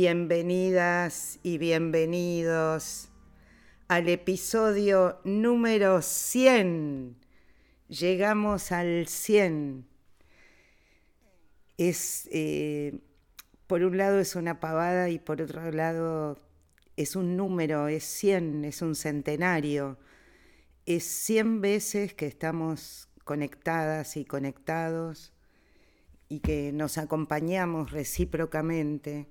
Bienvenidas y bienvenidos al episodio número 100. Llegamos al 100. Es, eh, por un lado es una pavada y por otro lado es un número, es 100, es un centenario. Es 100 veces que estamos conectadas y conectados y que nos acompañamos recíprocamente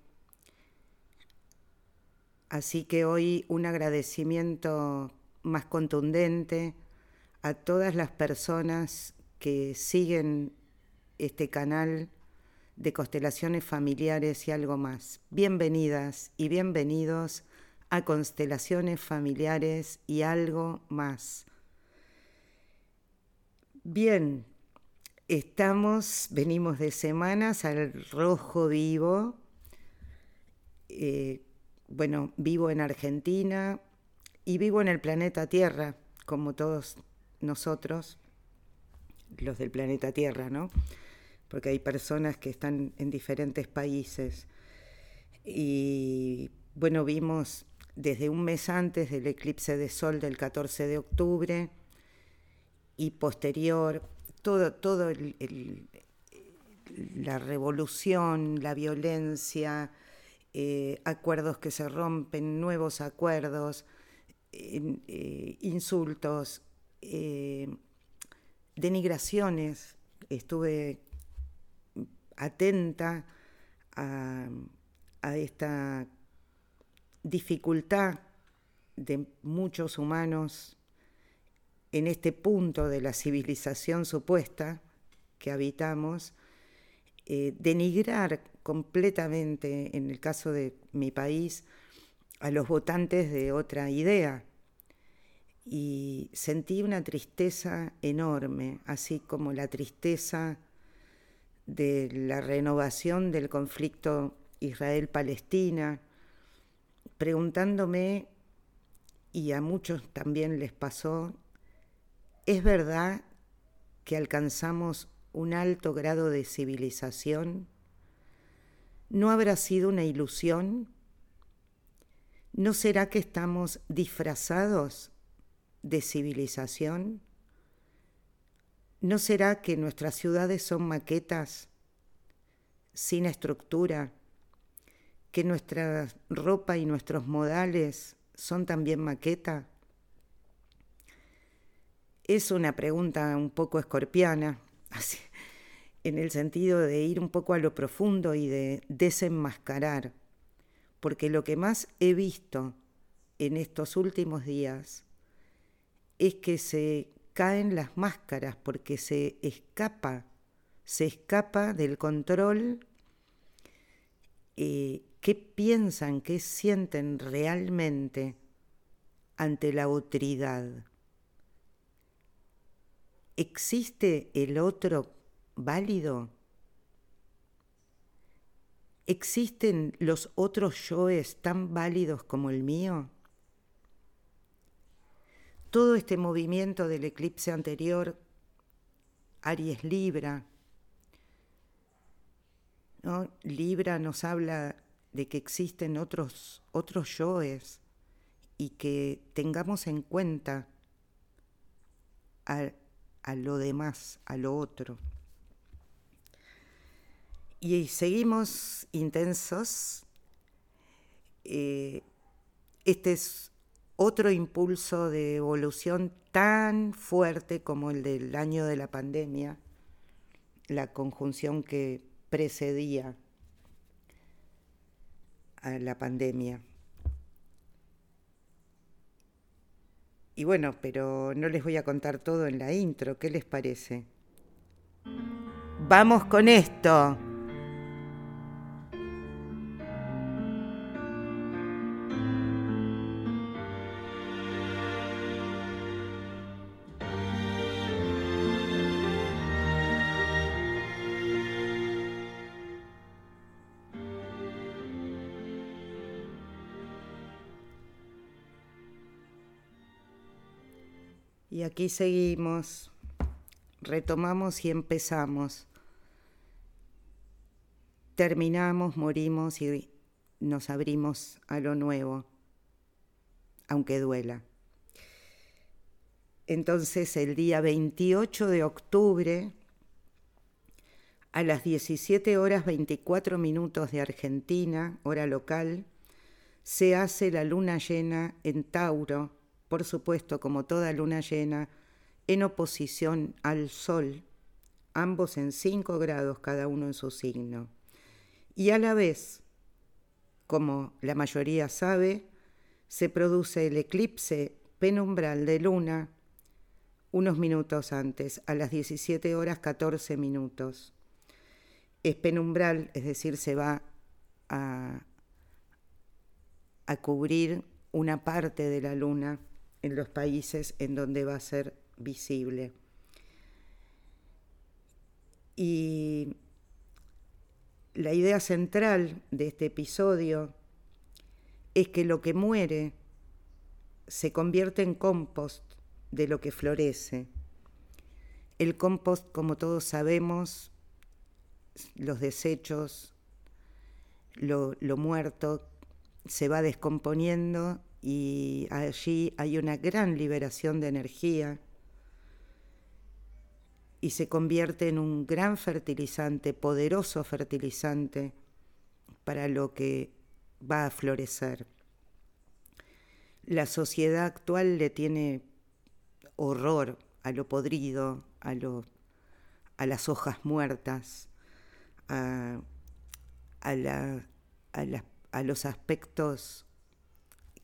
Así que hoy un agradecimiento más contundente a todas las personas que siguen este canal de constelaciones familiares y algo más. Bienvenidas y bienvenidos a constelaciones familiares y algo más. Bien, estamos, venimos de semanas al rojo vivo. Eh, bueno, vivo en Argentina y vivo en el planeta Tierra, como todos nosotros, los del planeta Tierra, ¿no? Porque hay personas que están en diferentes países. Y bueno, vimos desde un mes antes del eclipse de sol del 14 de octubre y posterior, todo, todo la revolución, la violencia, eh, acuerdos que se rompen, nuevos acuerdos, eh, insultos, eh, denigraciones. Estuve atenta a, a esta dificultad de muchos humanos en este punto de la civilización supuesta que habitamos, denigrar completamente, en el caso de mi país, a los votantes de otra idea. Y sentí una tristeza enorme, así como la tristeza de la renovación del conflicto Israel-Palestina, preguntándome, y a muchos también les pasó, ¿es verdad que alcanzamos un alto grado de civilización? ¿No habrá sido una ilusión? ¿No será que estamos disfrazados de civilización? ¿No será que nuestras ciudades son maquetas sin estructura? ¿Que nuestra ropa y nuestros modales son también maqueta? Es una pregunta un poco escorpiana, así, en el sentido de ir un poco a lo profundo y de desenmascarar, porque lo que más he visto en estos últimos días es que se caen las máscaras porque se escapa, se escapa del control eh, qué piensan, qué sienten realmente ante la otridad. ¿Existe el otro válido? ¿Existen los otros yoes tan válidos como el mío? Todo este movimiento del eclipse anterior, Aries Libra, ¿no? Libra nos habla de que existen otros, otros yoes y que tengamos en cuenta a, a lo demás, a lo otro. Y seguimos intensos. Eh, este es otro impulso de evolución tan fuerte como el del año de la pandemia, la conjunción que precedía a la pandemia. Y bueno, pero no les voy a contar todo en la intro, ¿qué les parece? Vamos con esto. Aquí seguimos, retomamos y empezamos. Terminamos, morimos y nos abrimos a lo nuevo, aunque duela. Entonces el día 28 de octubre, a las 17 horas 24 minutos de Argentina, hora local, se hace la luna llena en Tauro, por supuesto como toda luna llena, en oposición al Sol, ambos en 5 grados cada uno en su signo. Y a la vez, como la mayoría sabe, se produce el eclipse penumbral de luna unos minutos antes, a las 17 horas 14 minutos. Es penumbral, es decir, se va a, a cubrir una parte de la luna en los países en donde va a ser visible. Y la idea central de este episodio es que lo que muere se convierte en compost de lo que florece. El compost, como todos sabemos, los desechos, lo, lo muerto, se va descomponiendo y allí hay una gran liberación de energía y se convierte en un gran fertilizante, poderoso fertilizante para lo que va a florecer. La sociedad actual le tiene horror a lo podrido, a, a las hojas muertas, a, a, a los aspectos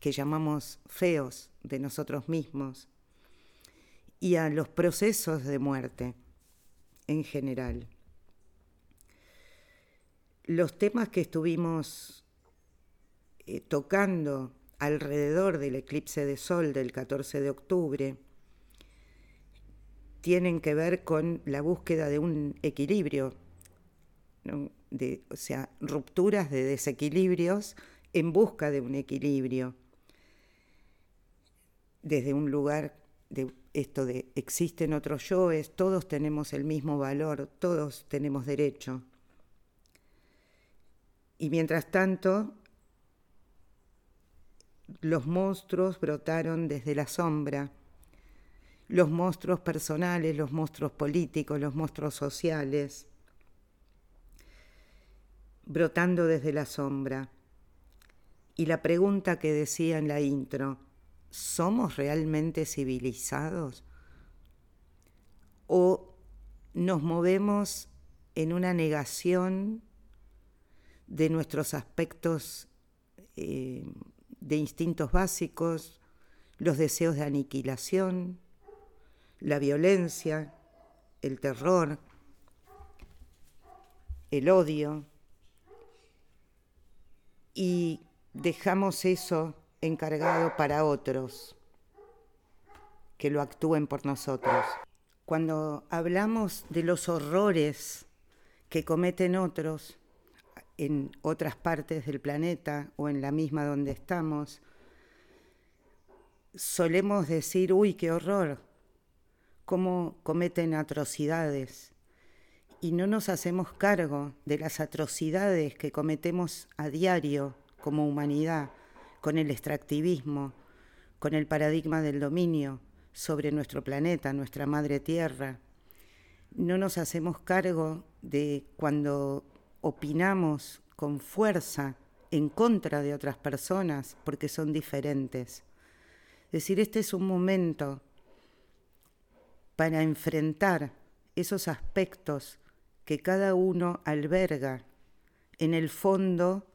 que llamamos feos de nosotros mismos y a los procesos de muerte en general. Los temas que estuvimos eh, tocando alrededor del eclipse de sol del 14 de octubre tienen que ver con la búsqueda de un equilibrio, de, o sea, rupturas de desequilibrios en busca de un equilibrio, desde un lugar de esto de existen otros yoes, todos tenemos el mismo valor, todos tenemos derecho. Y mientras tanto, los monstruos brotaron desde la sombra, los monstruos personales, los monstruos políticos, los monstruos sociales, brotando desde la sombra. Y la pregunta que decía en la intro, ¿somos realmente civilizados? ¿O nos movemos en una negación de nuestros aspectos eh, de instintos básicos, los deseos de aniquilación, la violencia, el terror, el odio, y dejamos eso encargado para otros, que lo actúen por nosotros. Cuando hablamos de los horrores que cometen otros en otras partes del planeta o en la misma donde estamos, solemos decir, uy, qué horror, cómo cometen atrocidades. Y no nos hacemos cargo de las atrocidades que cometemos a diario como humanidad con el extractivismo, con el paradigma del dominio sobre nuestro planeta, nuestra madre tierra. No nos hacemos cargo de cuando opinamos con fuerza en contra de otras personas porque son diferentes. Es decir, este es un momento para enfrentar esos aspectos que cada uno alberga en el fondo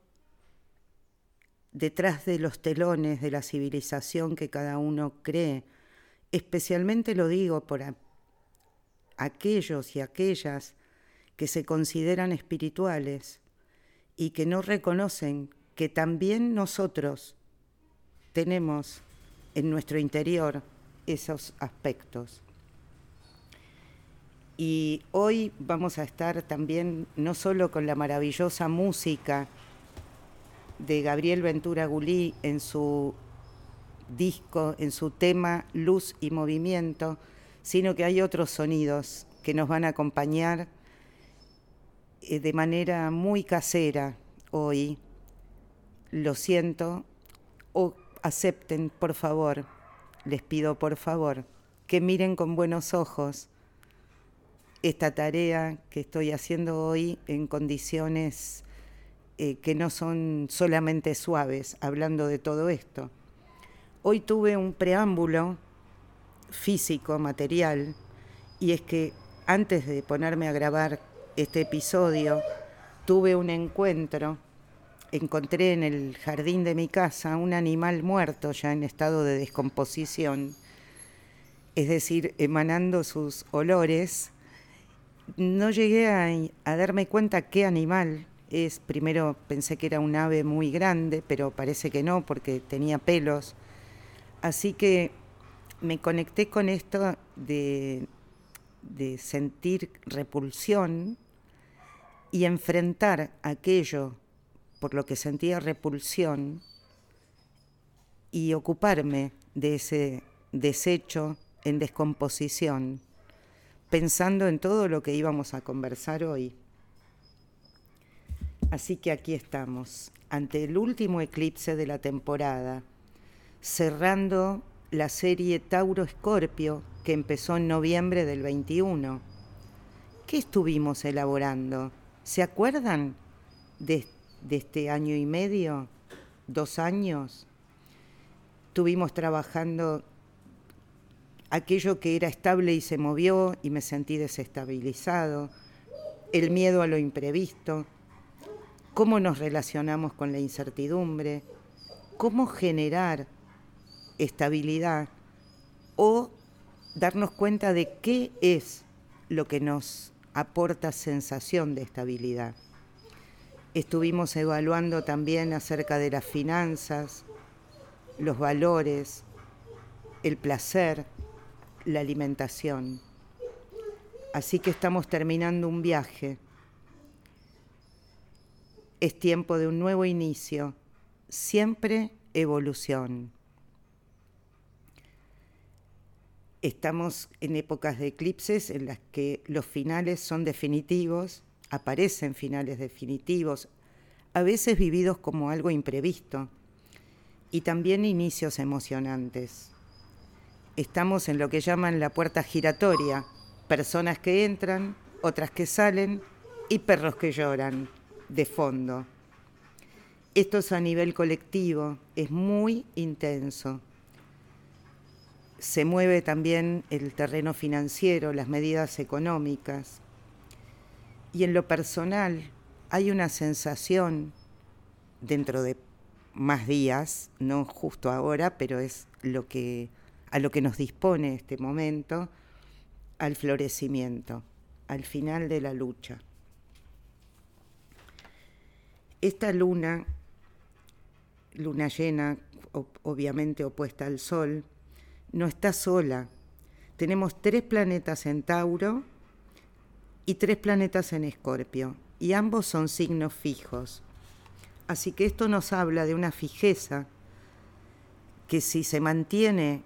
detrás de los telones de la civilización que cada uno cree. Especialmente lo digo por aquellos y aquellas que se consideran espirituales y que no reconocen que también nosotros tenemos en nuestro interior esos aspectos. Y hoy vamos a estar también no solo con la maravillosa música de Gabriel Ventura Gulí en su disco, en su tema Luz y Movimiento, sino que hay otros sonidos que nos van a acompañar eh, de manera muy casera hoy. Lo siento, o acepten, por favor, les pido por favor, que miren con buenos ojos esta tarea que estoy haciendo hoy en condiciones eh, que no son solamente suaves, hablando de todo esto. Hoy tuve un preámbulo físico, material, y es que antes de ponerme a grabar este episodio, tuve un encuentro, encontré en el jardín de mi casa un animal muerto ya en estado de descomposición, es decir, emanando sus olores. No llegué a, darme cuenta qué animal es. Primero pensé que era un ave muy grande, pero parece que no, porque tenía pelos. Así que me conecté con esto de, de sentir repulsión y enfrentar aquello por lo que sentía repulsión y ocuparme de ese desecho en descomposición, pensando en todo lo que íbamos a conversar hoy. Así que aquí estamos, ante el último eclipse de la temporada, cerrando la serie Tauro Escorpio que empezó en noviembre del 21. ¿Qué estuvimos elaborando? ¿Se acuerdan de, de este año y medio? ¿Dos años? Estuvimos trabajando aquello que era estable y se movió y me sentí desestabilizado, el miedo a lo imprevisto, cómo nos relacionamos con la incertidumbre, cómo generar estabilidad o darnos cuenta de qué es lo que nos aporta sensación de estabilidad. Estuvimos evaluando también acerca de las finanzas, los valores, el placer, la alimentación. Así que estamos terminando un viaje. Es tiempo de un nuevo inicio, siempre evolución. Estamos en épocas de eclipses en las que los finales son definitivos, aparecen finales definitivos, a veces vividos como algo imprevisto, y también inicios emocionantes. Estamos en lo que llaman la puerta giratoria, personas que entran, otras que salen y perros que lloran de fondo. Esto es a nivel colectivo, es muy intenso. Se mueve también el terreno financiero, las medidas económicas. Y en lo personal hay una sensación dentro de más días, no justo ahora, pero es lo que a lo que nos dispone este momento, al florecimiento, al final de la lucha. Esta luna, luna llena, obviamente opuesta al Sol, no está sola. Tenemos tres planetas en Tauro y tres planetas en Escorpio, y ambos son signos fijos. Así que esto nos habla de una fijeza que si se mantiene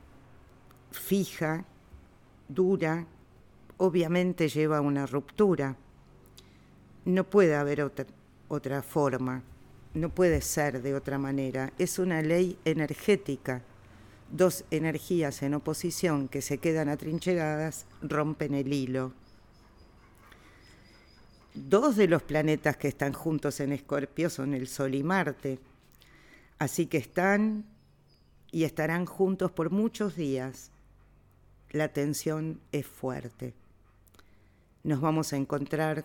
fija, dura, obviamente lleva a una ruptura. No puede haber otra, otra forma, no puede ser de otra manera. Es una ley energética. Dos energías en oposición que se quedan atrincheradas rompen el hilo. Dos de los planetas que están juntos en Escorpio son el Sol y Marte. Así que están y estarán juntos por muchos días la tensión es fuerte. Nos vamos a encontrar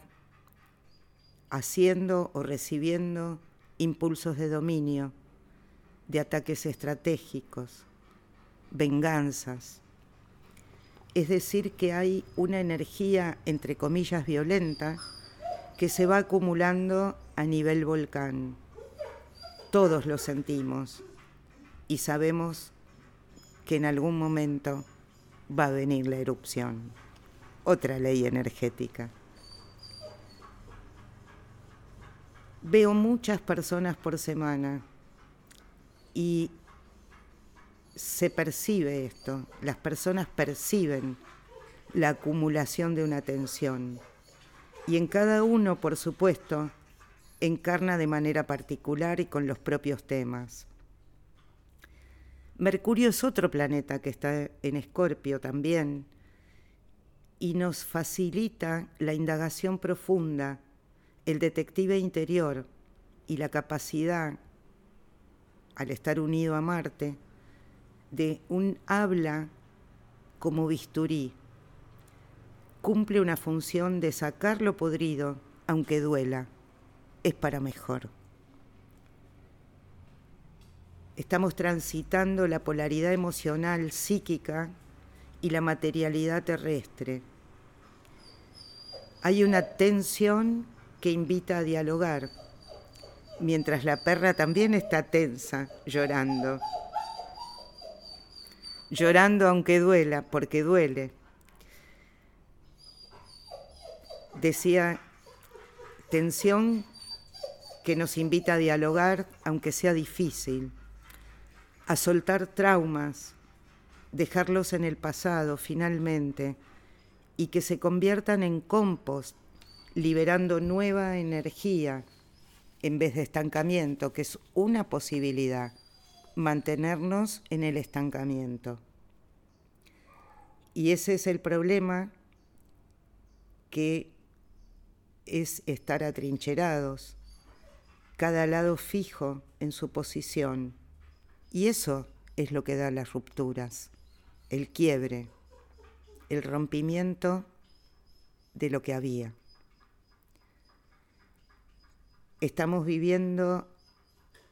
haciendo o recibiendo impulsos de dominio, de ataques estratégicos, venganzas. Es decir, que hay una energía, entre comillas, violenta que se va acumulando a nivel volcán. Todos lo sentimos y sabemos que en algún momento va a venir la erupción, otra ley energética. Veo muchas personas por semana y se percibe esto, las personas perciben la acumulación de una tensión y en cada uno, por supuesto, encarna de manera particular y con los propios temas. Mercurio es otro planeta que está en Escorpio también y nos facilita la indagación profunda, el detective interior y la capacidad, al estar unido a Marte, de un habla como bisturí. Cumple una función de sacar lo podrido, aunque duela. Es para mejor. Estamos transitando la polaridad emocional psíquica y la materialidad terrestre. Hay una tensión que invita a dialogar, mientras la perra también está tensa, llorando. Llorando aunque duela, porque duele. Decía, tensión que nos invita a dialogar, aunque sea difícil a soltar traumas, dejarlos en el pasado finalmente y que se conviertan en compost, liberando nueva energía en vez de estancamiento, que es una posibilidad, mantenernos en el estancamiento. Y ese es el problema que es estar atrincherados, cada lado fijo en su posición y eso es lo que da las rupturas, el quiebre, el rompimiento de lo que había. Estamos viviendo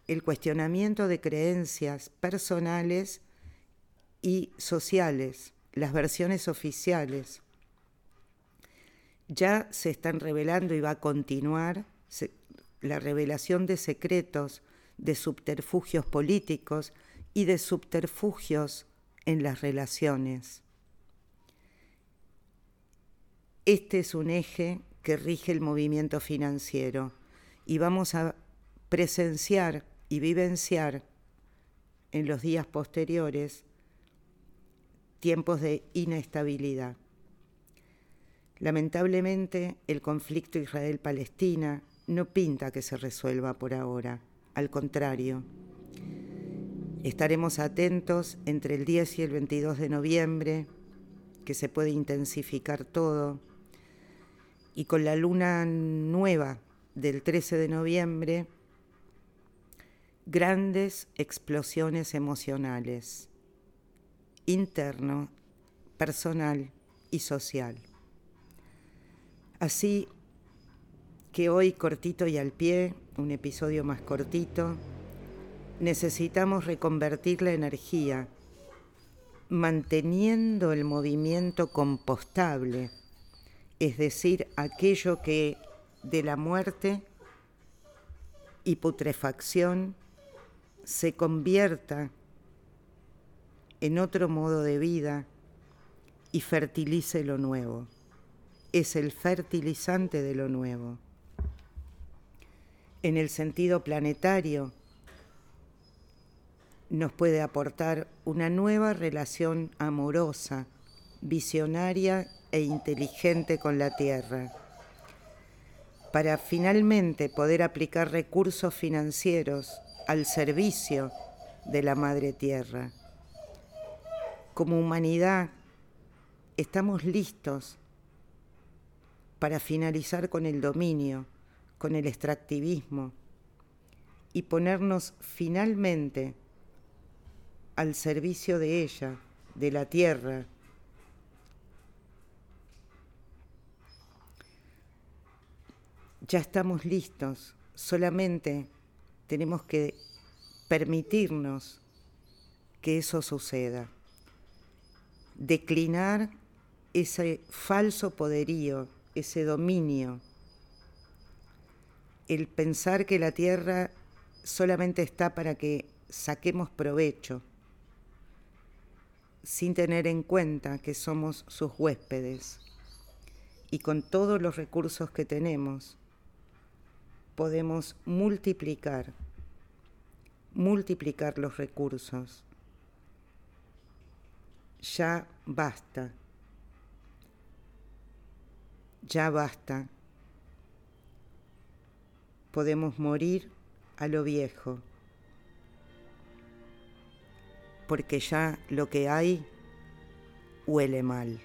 el cuestionamiento de creencias personales y sociales, las versiones oficiales. Ya se están revelando y va a continuar la revelación de secretos de subterfugios políticos y de subterfugios en las relaciones. Este es un eje que rige el movimiento financiero y vamos a presenciar y vivenciar en los días posteriores tiempos de inestabilidad. Lamentablemente, el conflicto Israel-Palestina no pinta que se resuelva por ahora al contrario. Estaremos atentos entre el 10 y el 22 de noviembre, que se puede intensificar todo, y con la luna nueva del 13 de noviembre, grandes explosiones emocionales, interno, personal y social. Así que hoy cortito y al pie un episodio más cortito, necesitamos reconvertir la energía manteniendo el movimiento compostable, es decir, aquello que de la muerte y putrefacción se convierta en otro modo de vida y fertilice lo nuevo. Es el fertilizante de lo nuevo en el sentido planetario, nos puede aportar una nueva relación amorosa, visionaria e inteligente con la Tierra, para finalmente poder aplicar recursos financieros al servicio de la Madre Tierra. Como humanidad, estamos listos para finalizar con el dominio con el extractivismo y ponernos finalmente al servicio de ella, de la tierra. Ya estamos listos, solamente tenemos que permitirnos que eso suceda, declinar ese falso poderío, ese dominio. El pensar que la tierra solamente está para que saquemos provecho, sin tener en cuenta que somos sus huéspedes. Y con todos los recursos que tenemos podemos multiplicar, multiplicar los recursos. Ya basta, ya basta podemos morir a lo viejo, porque ya lo que hay huele mal.